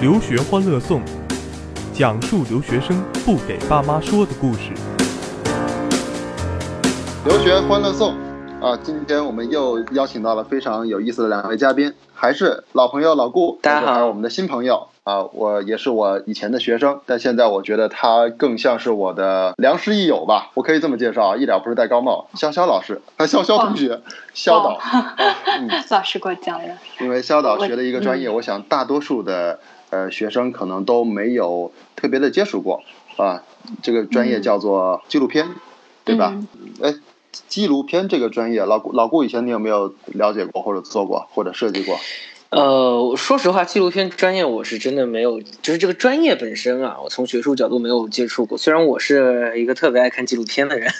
留学欢乐颂，讲述留学生不给爸妈说的故事。留学欢乐颂啊，今天我们又邀请到了非常有意思的两位嘉宾，还是老朋友老顾，大家好。还有我们的新朋友啊，我也是我以前的学生，但现在我觉得他更像是我的良师益友吧，我可以这么介绍啊，一点不是戴高帽，潇潇老师，啊，潇潇同学，潇导，啊嗯，老师过奖了。因为潇导学的一个专业，我想大多数的呃学生可能都没有特别的接触过啊。这个专业叫做纪录片，对吧？哎，纪录片这个专业，老顾老顾以前你有没有了解过或者做过或者设计过？呃，说实话，纪录片专业我是真的没有，就是这个专业本身啊，我从学术角度没有接触过。虽然我是一个特别爱看纪录片的人，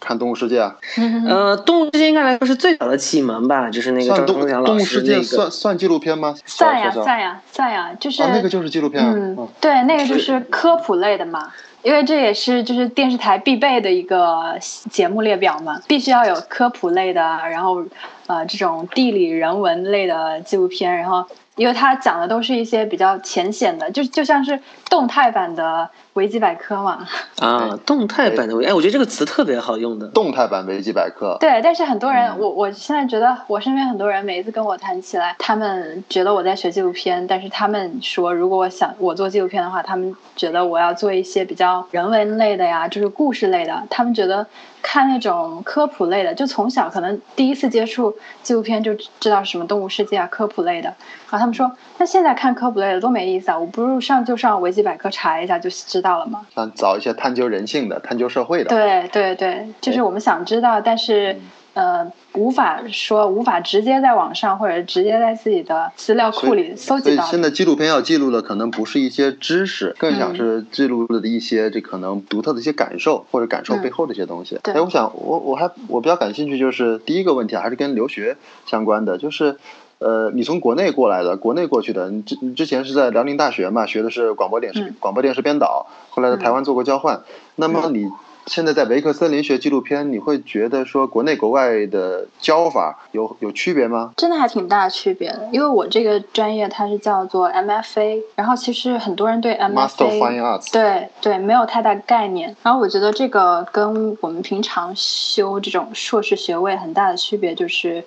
看《动物世界》啊，呃，动物世界应该来说是最早的启蒙吧，就是那个算动张忠良动物世界老师那个。算算纪录片吗？算呀算呀算呀，就是、啊，那个就是纪录片啊。嗯嗯，对，那个就是科普类的嘛，因为这也是就是电视台必备的一个节目列表嘛，必须要有科普类的，然后呃这种地理人文类的纪录片，然后因为它讲的都是一些比较浅显的，就就像是动态版的维基百科嘛。啊，动态版的维，哎，我觉得这个词特别好用的。动态版维基百科。对，但是很多人，嗯我我现在觉得我身边很多人每一次跟我谈起来，他们觉得我在学纪录片，但是他们说，如果我想我做纪录片的话，他们觉得我要做一些比较人文类的呀，就是故事类的。他们觉得看那种科普类的，就从小可能第一次接触纪录片就知道是什么动物世界啊，科普类的。然后他们说，那现在看科普类的多没意思啊，我不如上就上维基百科查一下就知道了嘛。想找一些探究人性的、探究社会的。对对对，就是我们想知道，但是呃，无法说无法直接在网上或者直接在自己的资料库里搜所以集到的。现在纪录片要记录的可能不是一些知识，更嗯想是记录的一些这可能独特的一些感受或者感受背后的一些东西。哎，我想我我还我比较感兴趣就是第一个问题啊还是跟留学相关的，就是呃你从国内过来的，国内过去的，你之你之前是在辽宁大学嘛，学的是广播电视、嗯广播电视编导，后来在台湾做过交换，那么你。现在在维克森林学纪录片，你会觉得说国内国外的教法有有区别吗？真的还挺大区别的，因为我这个专业它是叫做 MFA，然后其实很多人对 Master of Fine MFA Arts，对对没有太大概念，然后我觉得这个跟我们平常修这种硕士学位很大的区别就是，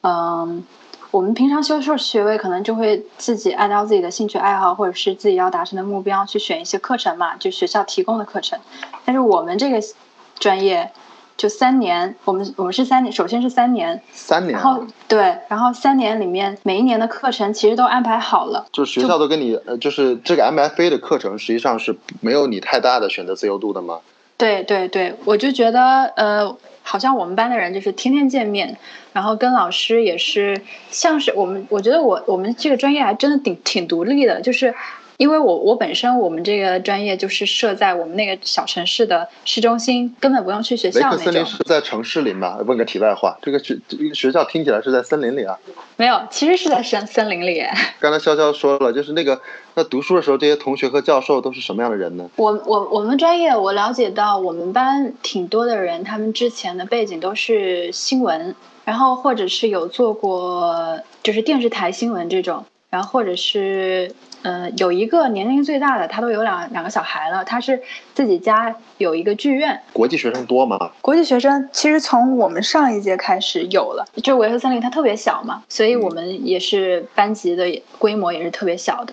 嗯。我们平常修硕士学位，可能就会自己按照自己的兴趣爱好，或者是自己要达成的目标去选一些课程嘛，就学校提供的课程。但是我们这个专业就三年，我们我们是三年，首先是三年，三年啊、然后对，然后三年里面每一年的课程其实都安排好了。就学校都跟你，呃，就是这个 MFA 的课程实际上是没有你太大的选择自由度的吗？对对对，我就觉得呃，好像我们班的人就是天天见面，然后跟老师也是像是我们，我觉得我我们这个专业还真的挺挺独立的，就是。因为我我本身我们这个专业就是设在我们那个小城市的市中心，根本不用去学校那种。克森林是在城市里吗？问个题外话，这个学这个学校听起来是在森林里啊。没有，其实是在森森林里。刚才潇潇说了，就是那个那读书的时候，这些同学和教授都是什么样的人呢？我我我们专业我了解到，我们班挺多的人，他们之前的背景都是新闻，然后或者是有做过就是电视台新闻这种，然后或者是呃有一个年龄最大的，他都有两两个小孩了，他是自己家有一个剧院。国际学生多吗？国际学生其实从我们上一届开始有了，就维特森林它特别小嘛，所以我们也是班级的规模也是特别小的。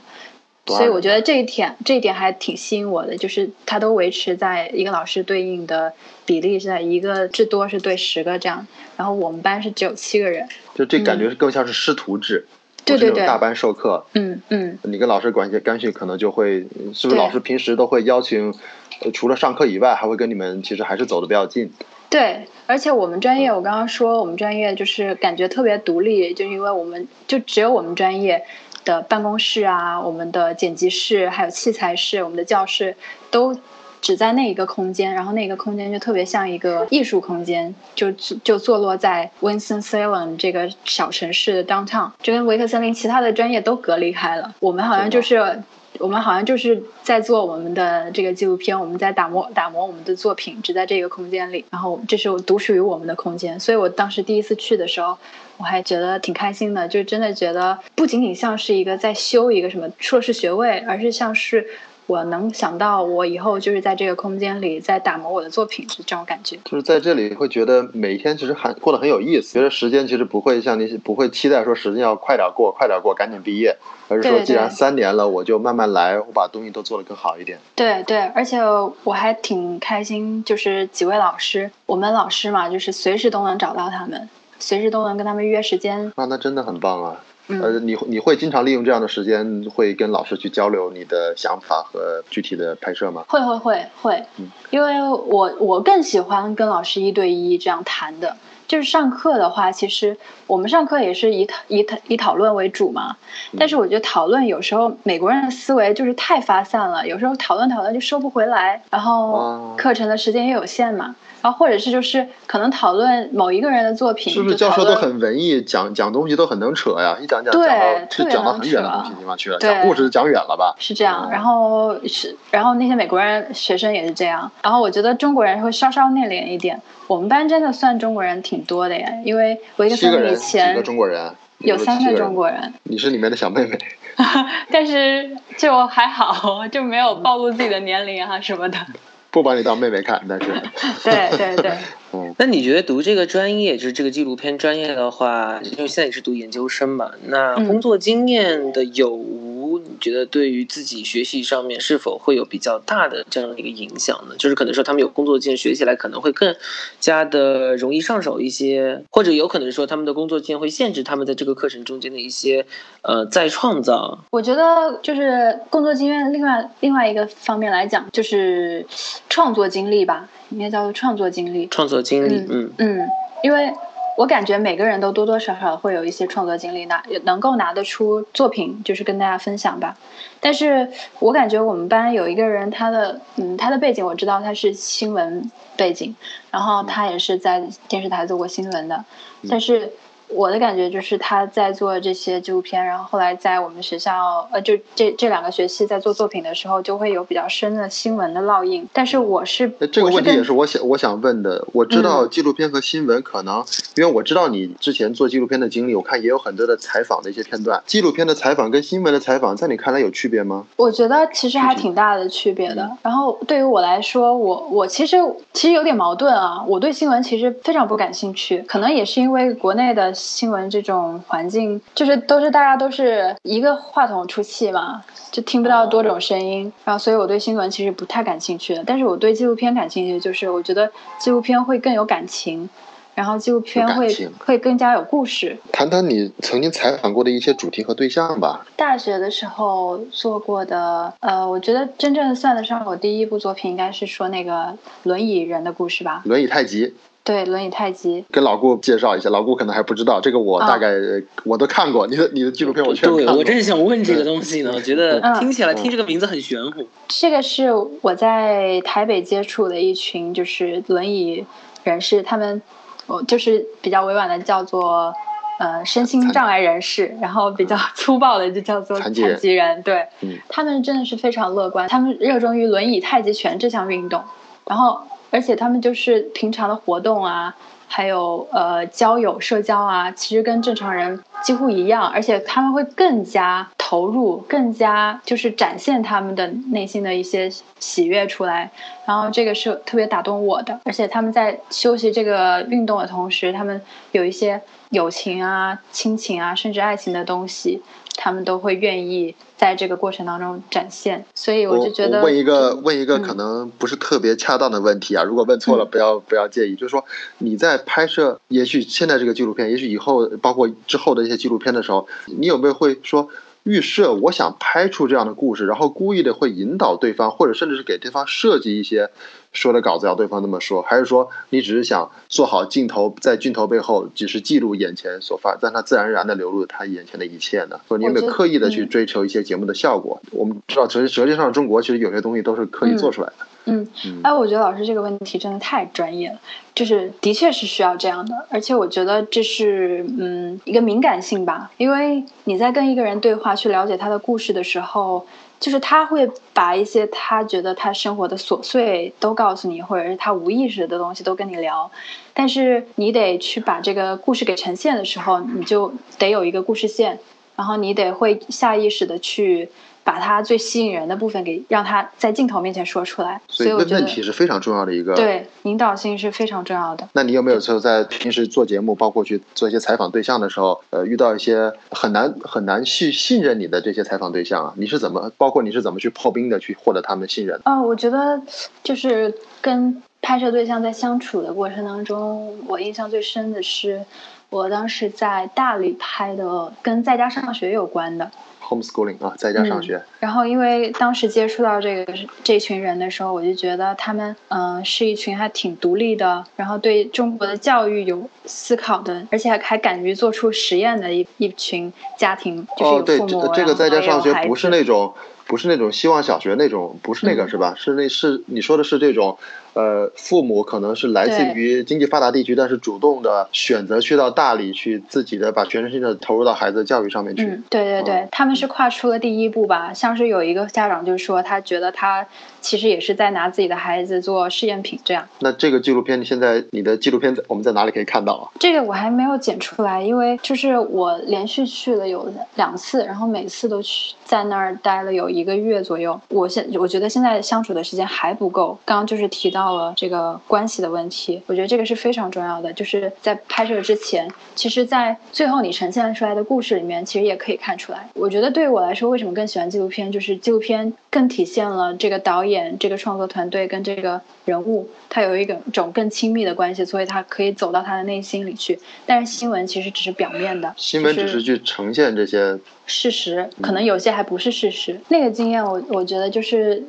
所以我觉得这一点这一点还挺吸引我的，就是它都维持在一个老师对应的比例是在一个至多是对十个这样，然后我们班是只有七个人。就这感觉是更像是师徒制，对对对不是大班授课。嗯嗯，你跟老师关系干系可能就会，是不是老师平时都会邀请，呃，除了上课以外，还会跟你们其实还是走的比较近。对，而且我们专业我刚刚说我们专业就是感觉特别独立，就因为我们就只有我们专业的办公室啊，我们的剪辑室还有器材室，我们的教室都。只在那一个空间，然后那个空间就特别像一个艺术空间，就就坐落在 Winston Salem 这个小城市的 downtown，就跟维克森林其他的专业都隔离开了。我们好像就是我们好像就是在做我们的这个纪录片，我们在打磨打磨我们的作品，只在这个空间里，然后这是独属于我们的空间。所以我当时第一次去的时候，我还觉得挺开心的，就真的觉得不仅仅像是一个在修一个什么硕士学位，而是像是。我能想到，我以后就是在这个空间里在打磨我的作品，是这种感觉。就是在这里会觉得每一天其实还过得很有意思，觉得时间其实不会像那些不会期待说时间要快点过，快点过，赶紧毕业，而是说既然三年了，我就慢慢来，我把东西都做得更好一点。对对，而且我还挺开心，就是几位老师，我们老师嘛，就是随时都能找到他们，随时都能跟他们约时间。那，那真的很棒啊。呃，你你会经常利用这样的时间，会跟老师去交流你的想法和具体的拍摄吗？会会会会，因为我我更喜欢跟老师一对一这样谈的。就是上课的话，其实我们上课也是以讨以讨以讨论为主嘛。但是我觉得讨论有时候美国人的思维就是太发散了，有时候讨论讨论就收不回来，然后课程的时间也有限嘛。然后或者是就是可能讨论某一个人的作品，是不是教授都很文艺，讲讲东西都很能扯呀？一讲讲讲到是讲到很远的东西地方去了，讲故事讲远了吧？是这样。然后是然后那些美国人学生也是这样。然后我觉得中国人会稍稍内敛一点。我们班真的算中国人挺多的呀，因为我一个三年前几个中国人，有三个中国人。你是里面的小妹妹，但是就还好，就没有暴露自己的年龄啊什么的。不把你当妹妹看，但是，对对对，嗯，那你觉得读这个专业，就是这个纪录片专业的话，因为现在也是读研究生嘛，那工作经验的有无？你觉得对于自己学习上面是否会有比较大的这样的一个影响呢？就是可能说他们有工作经验，学起来可能会更加的容易上手一些，或者有可能说他们的工作经验会限制他们在这个课程中间的一些呃再创造。我觉得就是工作经验，另外另外一个方面来讲，就是。创作经历吧，应该叫做创作经历。创作经历，嗯嗯，因为我感觉每个人都多多少少会有一些创作经历，拿能够拿得出作品，就是跟大家分享吧。但是我感觉我们班有一个人，他的嗯，他的背景我知道他是新闻背景，然后他也是在电视台做过新闻的，但是。我的感觉就是他在做这些纪录片，然后后来在我们学校，呃，就这这两个学期在做作品的时候，就会有比较深的新闻的烙印。但是我是这个问题也是我想我想问的。我知道纪录片和新闻可能，因为我知道你之前做纪录片的经历，我看也有很多的采访的一些片段。纪录片的采访跟新闻的采访，在你看来有区别吗？我觉得其实还挺大的区别的。然后对于我来说，我我其实其实有点矛盾啊。我对新闻其实非常不感兴趣，可能也是因为国内的。新闻这种环境，就是都是大家都是一个话筒出气嘛，就听不到多种声音，然后所以我对新闻其实不太感兴趣的。但是我对纪录片感兴趣，就是我觉得纪录片会更有感情，然后纪录片会会更加有故事。谈谈你曾经采访过的一些主题和对象吧。大学的时候做过的，呃，我觉得真正算得上我第一部作品，应该是说那个轮椅人的故事吧。轮椅太极。对，轮椅太极。跟老顾介绍一下，老顾可能还不知道，这个我大概我都看过。你的你的纪录片我全看过。我真是想问这个东西呢，我觉得听起来听这个名字很玄乎。这个是我在台北接触的一群就是轮椅人士，他们我就是比较委婉的叫做呃身心障碍人士，然后比较粗暴的就叫做残疾人。对，他们真的是非常乐观，他们热衷于轮椅太极拳这项运动，然后。而且他们就是平常的活动啊，还有呃交友社交啊，其实跟正常人几乎一样，而且他们会更加投入，更加就是展现他们的内心的一些喜悦出来。然后这个是特别打动我的，而且他们在休息这个运动的同时，他们有一些友情啊、亲情啊，甚至爱情的东西。他们都会愿意在这个过程当中展现，所以我就觉得问一个问一个可能不是特别恰当的问题啊，如果问错了不要不要介意。就是说你在拍摄，也许现在这个纪录片，也许以后包括之后的一些纪录片的时候，你有没有会说预设我想拍出这样的故事，然后故意的会引导对方，或者甚至是给对方设计一些。说的稿子要对方那么说，还是说你只是想做好镜头，在镜头背后只是记录眼前所发，让它自然而然的流露他眼前的一切呢？或者你有没有刻意的去追求一些节目的效果？我们知道，实哲学上中国其实有些东西都是刻意做出来的。嗯，哎，我觉得老师这个问题真的太专业了，就是的确是需要这样的，而且我觉得这是嗯一个敏感性吧，因为你在跟一个人对话去了解他的故事的时候。就是他会把一些他觉得他生活的琐碎都告诉你，或者是他无意识的东西都跟你聊。但是你得去把这个故事给呈现的时候，你就得有一个故事线，然后你得会下意识的去。把他最吸引人的部分给让他在镜头面前说出来，所以问问题是非常重要的一个。对，引导性是非常重要的。那你有没有时候在平时做节目，包括去做一些采访对象的时候，呃，遇到一些很难很难去信任你的这些采访对象啊？你是怎么，包括你是怎么去破冰的，去获得他们的信任？啊，我觉得就是跟拍摄对象在相处的过程当中，我印象最深的是，我当时在大理拍的跟在家上学有关的。homeschooling 啊，在家上学。然后，因为当时接触到这个这群人的时候，我就觉得他们嗯是一群还挺独立的，然后对中国的教育有思考的，而且还还敢于做出实验的一一群家庭，就是有父母，这个在家上学不是那种不是那种希望小学那种，不是那个是吧？是那是你说的是这种。呃，父母可能是来自于经济发达地区，但是主动的选择去到大理去，自己的把全身心的投入到孩子的教育上面去。嗯，对对对，他们是跨出了第一步吧？像是有一个家长就说，他觉得他其实也是在拿自己的孩子做试验品，这样。那这个纪录片，现在你的纪录片我们在哪里可以看到啊？这个我还没有剪出来，因为就是我连续去了有两次，然后每次都去在那儿待了有一个月左右。我现我觉得现在相处的时间还不够。刚刚就是提到。到了这个关系的问题，我觉得这个是非常重要的。就是在拍摄之前，其实，在最后你呈现出来的故事里面，其实也可以看出来。我觉得对于我来说，为什么更喜欢纪录片？就是纪录片更体现了这个导演、这个创作团队跟这个人物，他有一个种更亲密的关系，所以他可以走到他的内心里去。但是新闻其实只是表面的，新闻只是去呈现这些事实，可能有些还不是事实。那个经验，我我觉得就是。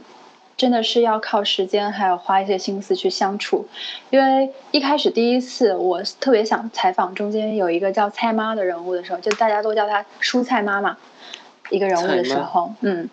真的是要靠时间，还有花一些心思去相处，因为一开始第一次我特别想采访中间有一个叫蔡妈的人物的时候，就大家都叫她蔬菜妈妈一个人物的时候，嗯，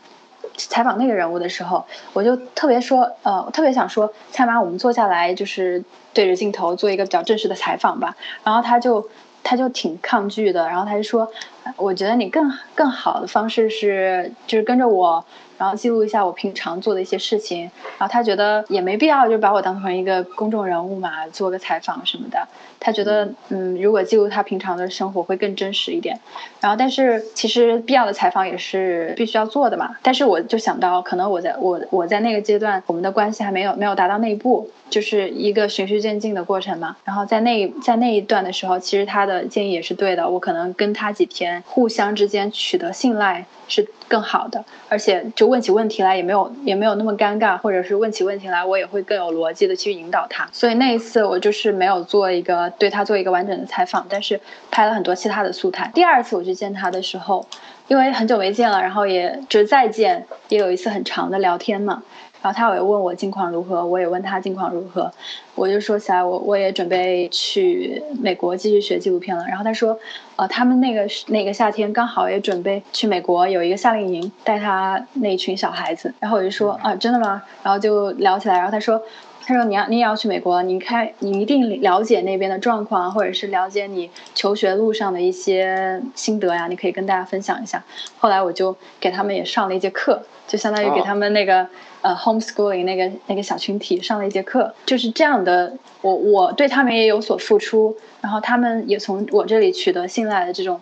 采访那个人物的时候，我就特别说，呃，特别想说，蔡妈，我们坐下来就是对着镜头做一个比较正式的采访吧，然后她就他就挺抗拒的，然后他就说，我觉得你更更好的方式是就是跟着我。然后记录一下我平常做的一些事情，然后他觉得也没必要就把我当成一个公众人物嘛，做个采访什么的。他觉得，嗯，如果记录他平常的生活会更真实一点。然后，但是其实必要的采访也是必须要做的嘛。但是我就想到，可能我在我我在那个阶段，我们的关系还没有没有达到那一步，就是一个循序渐进的过程嘛。然后在那在那一段的时候，其实他的建议也是对的。我可能跟他几天，互相之间取得信赖。是更好的，而且就问起问题来也没有也没有那么尴尬，或者是问起问题来我也会更有逻辑的去引导他。所以那一次我就是没有做一个对他做一个完整的采访，但是拍了很多其他的素材。第二次我去见他的时候，因为很久没见了，然后也就再见，也有一次很长的聊天嘛。然后他也问我近况如何，我也问他近况如何，我就说起来我我也准备去美国继续学纪录片了。然后他说，呃，他们那个那个夏天刚好也准备去美国有一个夏令营，带他那群小孩子。然后我就说啊，真的吗？然后就聊起来。然后他说，他说你要你也要去美国，你开你一定了解那边的状况，或者是了解你求学路上的一些心得呀，你可以跟大家分享一下。后来我就给他们也上了一节课，就相当于给他们那个。呃，homeschooling 那个那个小群体上了一节课，就是这样的。我我对他们也有所付出，然后他们也从我这里取得信赖的这种。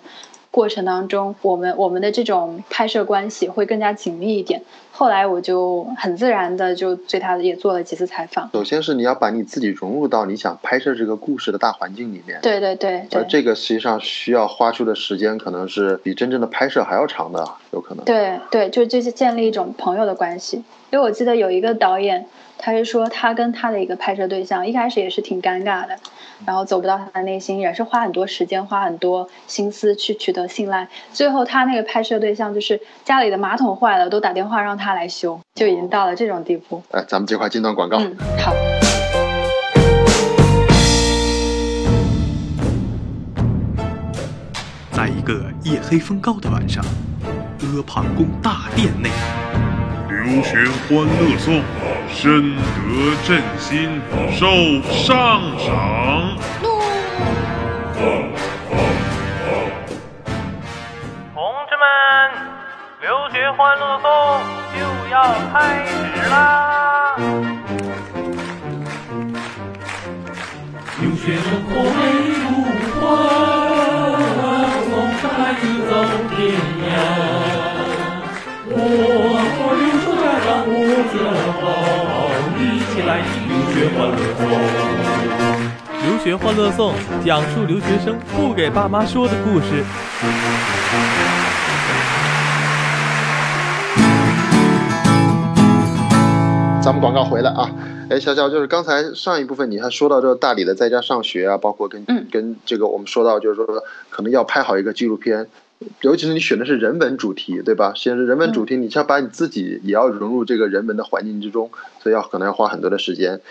过程当中，我们我们的这种拍摄关系会更加紧密一点。后来我就很自然的就对他也做了几次采访。首先是你要把你自己融入到你想拍摄这个故事的大环境里面。对对对。而这个实际上需要花出的时间可能是比真正的拍摄还要长的，有可能。对对，就就是建立一种朋友的关系。因为我记得有一个导演。他是说，他跟他的一个拍摄对象一开始也是挺尴尬的，然后走不到他的内心，也是花很多时间、花很多心思去取得信赖。最后，他那个拍摄对象就是家里的马桶坏了，都打电话让他来修，就已经到了这种地步。哎，咱们这块进段广告。嗯，好。在一个夜黑风高的晚上，阿房宫大殿内。流行欢乐颂，深得朕心，受上赏。同志们，留学欢乐颂就要开始啦！留学生活欢乐颂。留学欢乐颂讲述留学生不给爸妈说的故事。咱们广告回来啊！哎，小小，就是刚才上一部分你还说到这个大理的在家上学啊，包括跟跟这个我们说到就是说可能要拍好一个纪录片，尤其是你选的是人文主题，对吧？选的人文主题，你要把你自己也要融入这个人文的环境之中，所以要可能要花很多的时间。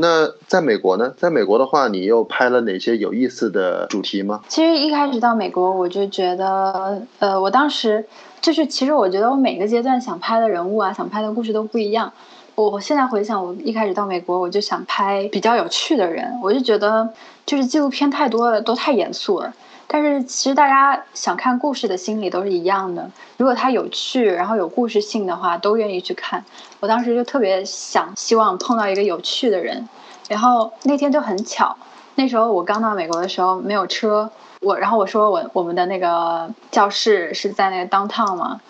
那在美国呢？在美国的话，你又拍了哪些有意思的主题吗？其实一开始到美国，我就觉得，呃，我当时就是，其实我觉得我每个阶段想拍的人物啊，想拍的故事都不一样。我现在回想，我一开始到美国，我就想拍比较有趣的人，我就觉得就是纪录片太多了，都太严肃了。但是其实大家想看故事的心理都是一样的。如果它有趣，然后有故事性的话，都愿意去看。我当时就特别想，希望碰到一个有趣的人。然后那天就很巧，那时候我刚到美国的时候没有车，我然后我说我我们的那个教室是在那个 downtown 嘛，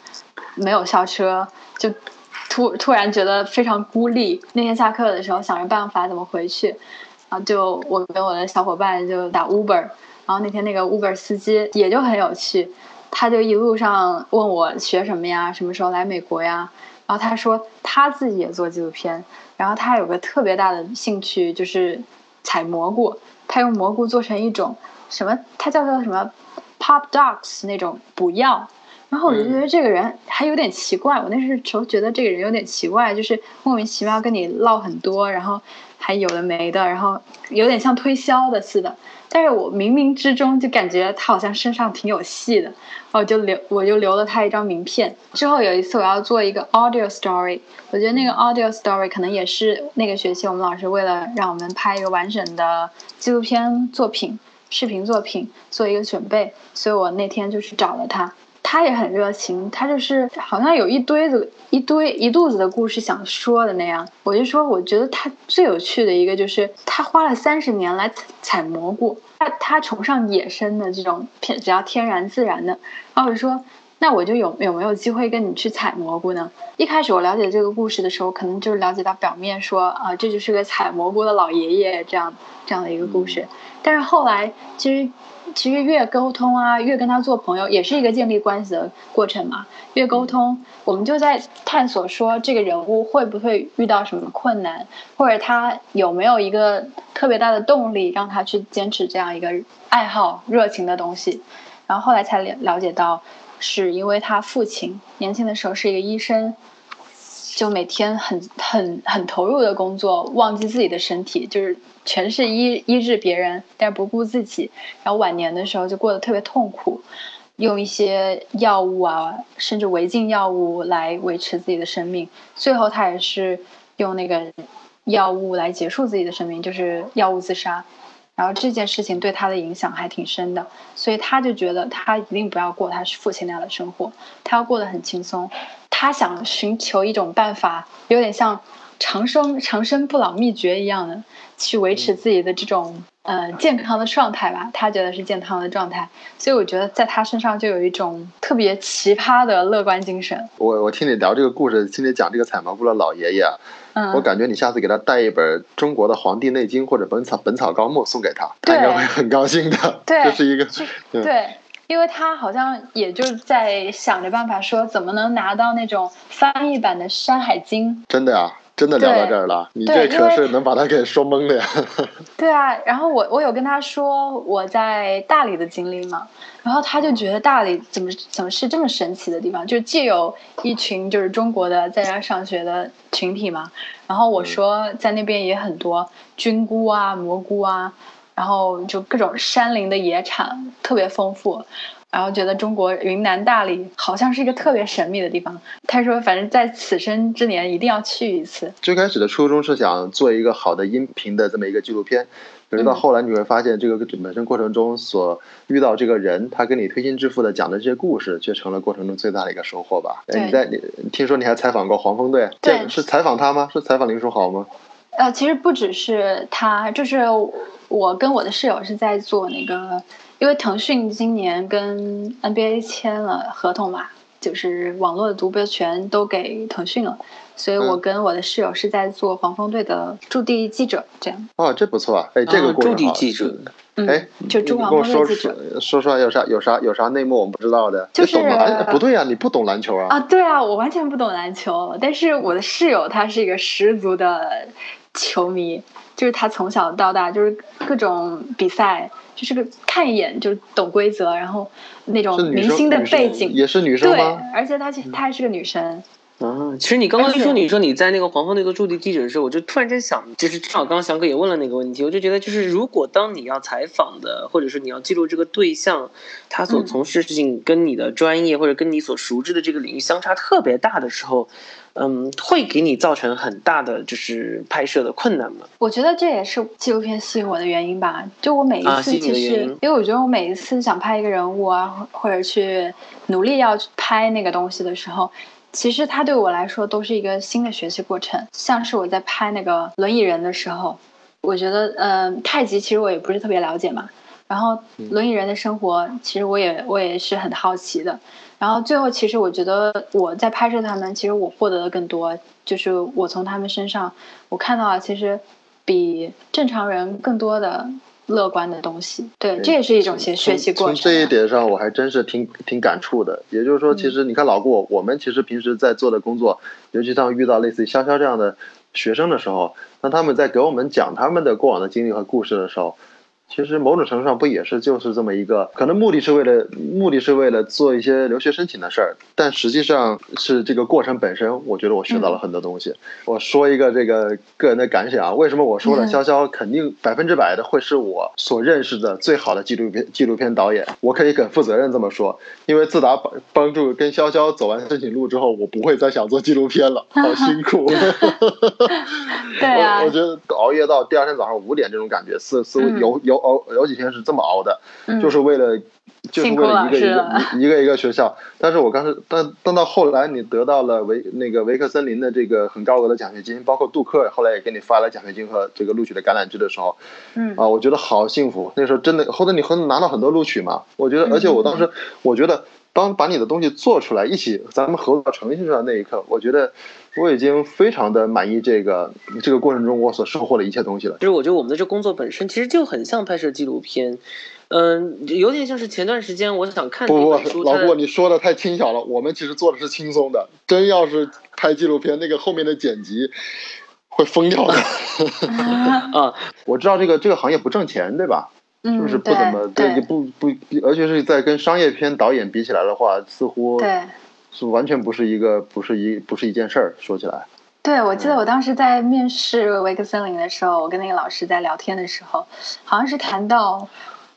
没有校车，就突突然觉得非常孤立。那天下课的时候想着办法怎么回去，然后就我跟我的小伙伴就打 Uber。然后那天那个 Uber 司机也就很有趣，他就一路上问我学什么呀，什么时候来美国呀？然后他说他自己也做纪录片，然后他有个特别大的兴趣就是采蘑菇，他用蘑菇做成一种什么，他叫做什么 Pop Dogs 那种补药。然后我就觉得这个人还有点奇怪，我那时候觉得这个人有点奇怪，就是莫名其妙跟你唠很多，然后还有的没的，然后有点像推销的似的。但是我冥冥之中就感觉他好像身上挺有戏的，我就留我就留了他一张名片。之后有一次我要做一个 audio story，我觉得那个 audio story 可能也是那个学期我们老师为了让我们拍一个完整的纪录片作品、视频作品做一个准备，所以我那天就去找了他。他也很热情，他就是好像有一堆子、一堆一肚子的故事想说的那样。我就说，我觉得他最有趣的一个就是他花了三十年来采采蘑菇，他他崇尚野生的这种偏只要天然自然的。然后我就说，那我就有有没有机会跟你去采蘑菇呢？一开始我了解这个故事的时候，可能就是了解到表面说啊，这就是个采蘑菇的老爷爷这样这样的一个故事。但是后来其实。其实越沟通啊，越跟他做朋友，也是一个建立关系的过程嘛。越沟通，我们就在探索说这个人物会不会遇到什么困难，或者他有没有一个特别大的动力让他去坚持这样一个爱好、热情的东西。然后后来才了了解到，是因为他父亲年轻的时候是一个医生。就每天很很很投入的工作，忘记自己的身体，就是全是医医治别人，但是不顾自己。然后晚年的时候就过得特别痛苦，用一些药物啊，甚至违禁药物来维持自己的生命。最后他也是用那个药物来结束自己的生命，就是药物自杀。然后这件事情对他的影响还挺深的，所以他就觉得他一定不要过他是父亲那样的生活，他要过得很轻松。他想寻求一种办法，有点像长生长生不老秘诀一样的，去维持自己的这种呃健康的状态吧。他觉得是健康的状态，所以我觉得在他身上就有一种特别奇葩的乐观精神。我我听你聊这个故事，听你讲这个采蘑菇的老爷爷。嗯我感觉你下次给他带一本中国的《黄帝内经》或者《本草本草纲目》送给他，他应该会很高兴的。对，这是一个 对，因为他好像也就在想着办法说怎么能拿到那种翻译版的《山海经》。真的呀。真的聊到这儿了，你这可是能把他给说懵的呀。对啊，然后我我有跟他说我在大理的经历嘛，然后他就觉得大理怎么怎么是这么神奇的地方，就既有一群就是中国的在家上学的群体嘛，然后我说在那边也很多菌菇啊、蘑菇啊，然后就各种山林的野产特别丰富。然后觉得中国云南大理好像是一个特别神秘的地方。他说，反正在此生之年一定要去一次。最开始的初衷是想做一个好的音频的这么一个纪录片，可是到后来你会发现，这个本身过程中所遇到这个人，他跟你推心置腹的讲的这些故事，却成了过程中最大的一个收获吧。对你在你听说你还采访过黄蜂队，对这是采访他吗？是采访林书豪吗？呃，其实不只是他，就是我跟我的室友是在做那个，因为腾讯今年跟 NBA 签了合同嘛，就是网络的独播权都给腾讯了，所以我嗯跟我的室友是在做黄蜂队的驻地记者，这样，哦，这不错啊！哎，这个啊驻地过程好记者嗯，哎，就驻黄你跟我说蜂队记者。说说说有啥有啥有啥内幕我们不知道的？就是懂吗？哎，不对啊、你不懂篮球啊？啊，对啊，我完全不懂篮球，但是我的室友他是一个十足的球迷，就是他从小到大就是各种比赛，就是个看一眼就懂规则，然后那种明星的背景，也是女生对？，而且她其她还是个女生，啊，其实你刚刚一说你说你在那个黄蜂那个驻地记者的时候，我就突然间想，就是正好刚刚翔哥也问了那个问题，我就觉得就是如果当你要采访的，或者是你要记录这个对象，他所嗯从事的事情跟你的专业或者跟你所熟知的这个领域相差特别大的时候，嗯，会给你造成很大的就是拍摄的困难吗？我觉得这也是纪录片吸引我的原因吧。就我每一次其实，因因为我觉得我每一次想拍一个人物啊，或或者去努力要去拍那个东西的时候，其实它对我来说都是一个新的学习过程。像是我在拍那个轮椅人的时候，我觉得，呃，太极其实我也不是特别了解嘛。然后轮椅人的生活，其实我也我也是很好奇的。然后最后，其实我觉得我在拍摄他们，其实我获得的更多，就是我从他们身上，我看到了其实比正常人更多的乐观的东西。对，这也是一种学学习过程。啊从这一点上，我还真是挺挺感触的。也就是说，其实你看老顾，我们其实平时在做的工作，尤其当遇到类似于潇潇这样的学生的时候，那他们在给我们讲他们的过往的经历和故事的时候，其实某种程度上不也是就是这么一个，可能目的是为了目的是为了做一些留学申请的事儿，但实际上是这个过程本身，我觉得我学到了很多东西。我说一个这个个人的感想啊，为什么我说了嗯潇潇肯定百分之百的会是我所认识的最好的纪录片纪录片导演？我可以很负责任这么说，因为自打帮帮助跟潇潇走完申请路之后，我不会再想做纪录片了，好辛苦。对啊我我觉得熬夜到第二天早上五点这种感觉，似似乎嗯有有熬有几天是这么熬的，嗯就是为了。就是为了一个一个一个一个学校，但是我刚才，但但到后来你得到了维那个维克森林的这个很高额的奖学金，包括杜克后来也给你发了奖学金和这个录取的橄榄枝的时候，嗯。啊，我觉得好幸福。那时候真的，后头你很拿到很多录取嘛，我觉得，嗯而且我当时我觉得，当把你的东西做出来，一起咱们合作呈现出来那一刻，我觉得我已经非常的满意这个这个过程中我所收获的一切东西了。就是我觉得我们的这工作本身其实就很像拍摄纪录片，嗯，有点像是前段时间我想看不不老顾，你说的太轻巧了。我们其实做的是轻松的，真要是拍纪录片，那个后面的剪辑会疯掉的。啊，我知道这个这个行业不挣钱，对吧？嗯，是不是不怎么对也不不，而且是在跟商业片导演比起来的话，似乎对。是完全不是一个不是一不是一件事儿。说起来，对，我记嗯得我当时在面试维克森林的时候，我跟那个老师在聊天的时候，好像是谈到，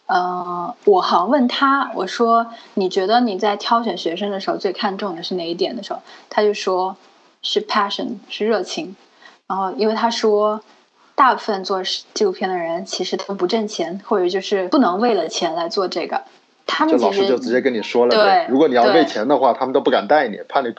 呃，我好像问他，我说你觉得你在挑选学生的时候最看重的是哪一点的时候，他就说是 passion，是热情。然后因为他说，大部分做纪录片的人其实都不挣钱，或者就是不能为了钱来做这个。他们老师就直接跟你说了对呗。如果你要为钱的话，他们都不敢带你，怕你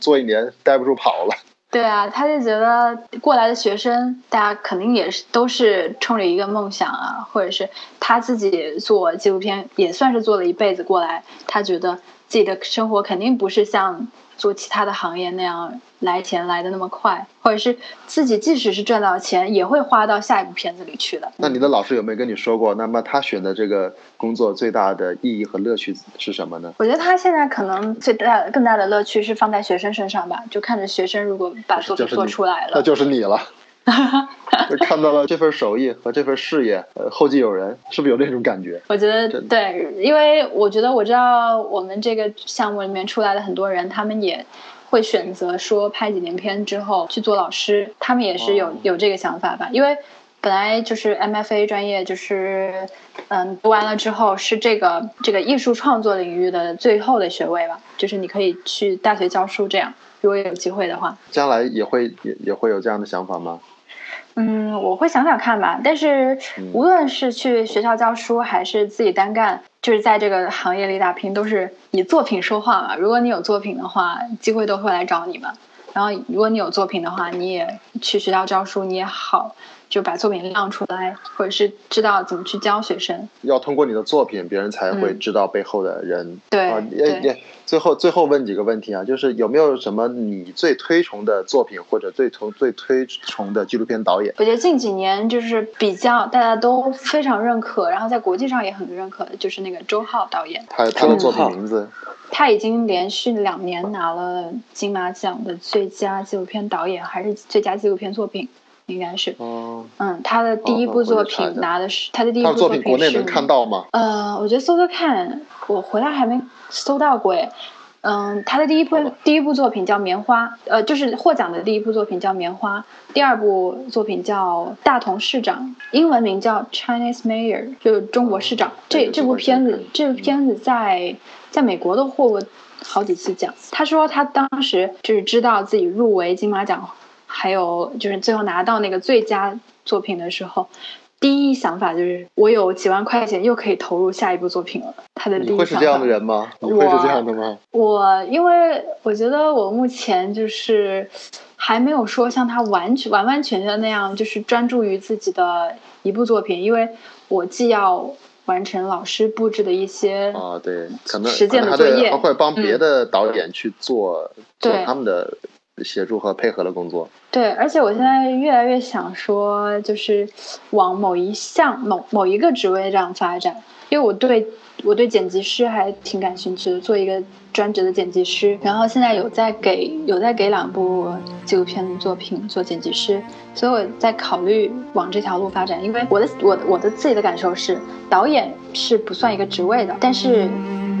做一年待不住跑了。对啊，他就觉得过来的学生，大家肯定也是都是冲着一个梦想啊，或者是他自己做纪录片也算是做了一辈子过来，他觉得自己的生活肯定不是像做其他的行业那样来钱来的那么快，或者是自己即使是赚到钱，也会花到下一部片子里去的。那你的老师有没有跟你说过？那么他选的这个工作最大的意义和乐趣是什么呢？我觉得他现在可能最大更大的乐趣是放在学生身上吧，就看着学生如果把作品做出来了，那就是你了。就看到了这份手艺和这份事业，呃，后继有人，是不是有那种感觉？我觉得对，因为我觉得我知道我们这个项目里面出来的很多人，他们也会选择说拍几年片之后去做老师，他们也是有、哦有这个想法吧。因为本来就是 MFA 专业，就是嗯，读完了之后是这个这个艺术创作领域的最后的学位吧，就是你可以去大学教书这样。如果有机会的话，将来也会也也会有这样的想法吗？嗯，我会想想看吧。但是无论是去学校教书，还是自己单干，就是在这个行业里打拼，都是以作品说话嘛。如果你有作品的话，机会都会来找你嘛。然后，如果你有作品的话，你也去学校教书，你也好。就把作品亮出来，或者是知道怎么去教学生。要通过你的作品，别人才会知道背后的人。对，也最后最后问几个问题啊，就是有没有什么你最推崇的作品，或者最崇最推崇的纪录片导演？我觉得近几年就是比较大家都非常认可，然后在国际上也很认可的，就是那个周浩导演。他他的作品名字？他已经连续两年拿了金马奖的最佳纪录片导演，还是最佳纪录片作品。应该是，嗯，他的第一部作品拿的是他的第一部作品，国内能看到吗？呃，我觉得搜搜看，我回来还没搜到过诶。嗯，他的第一部第一部作品叫《棉花》，呃，就是获奖的第一部作品叫《棉花》，第二部作品叫《大同市长》，英文名叫 Chinese Mayor，就是中国市长。这这部片子，这部片子在在美国都获过好几次奖。他说他当时就是知道自己入围金马奖。还有就是最后拿到那个最佳作品的时候，第一想法就是我有几万块钱又可以投入下一部作品了。他的第一会是这样的人吗？你会是这样的吗？我因为我觉得我目前就是还没有说像他完全完完全全那样，就是专注于自己的一部作品，因为我既要完成老师布置的一些啊对，可能实践的作业，包括帮别的导演去做做他们的。协助和配合的工作。对，而且我现在越来越想说，就是往某一项、某某一个职位这样发展，因为我对我对剪辑师还挺感兴趣的，做一个专职的剪辑师。然后现在有在给有在给两部纪录片的作品做剪辑师，所以我在考虑往这条路发展。因为我的我我的自己的感受是，导演是不算一个职位的，但是。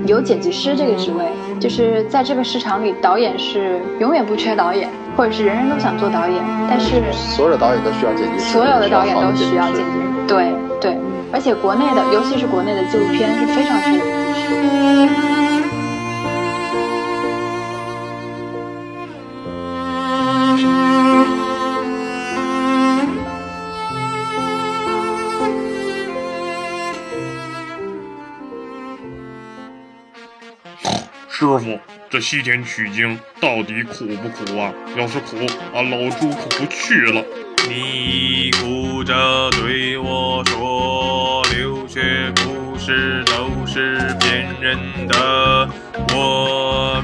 有剪辑师这个职位，就是在这个市场里，导演是永远不缺导演，或者是人人都想做导演，但是所有的导演都需要剪辑师，所有的导演都需要剪辑师，对对，而且国内的，尤其是国内的纪录片是非常缺剪辑师。师这西天取经到底苦不苦啊？要是苦，俺老猪可不去了。你哭着对我说，留学故事都是骗人的。我。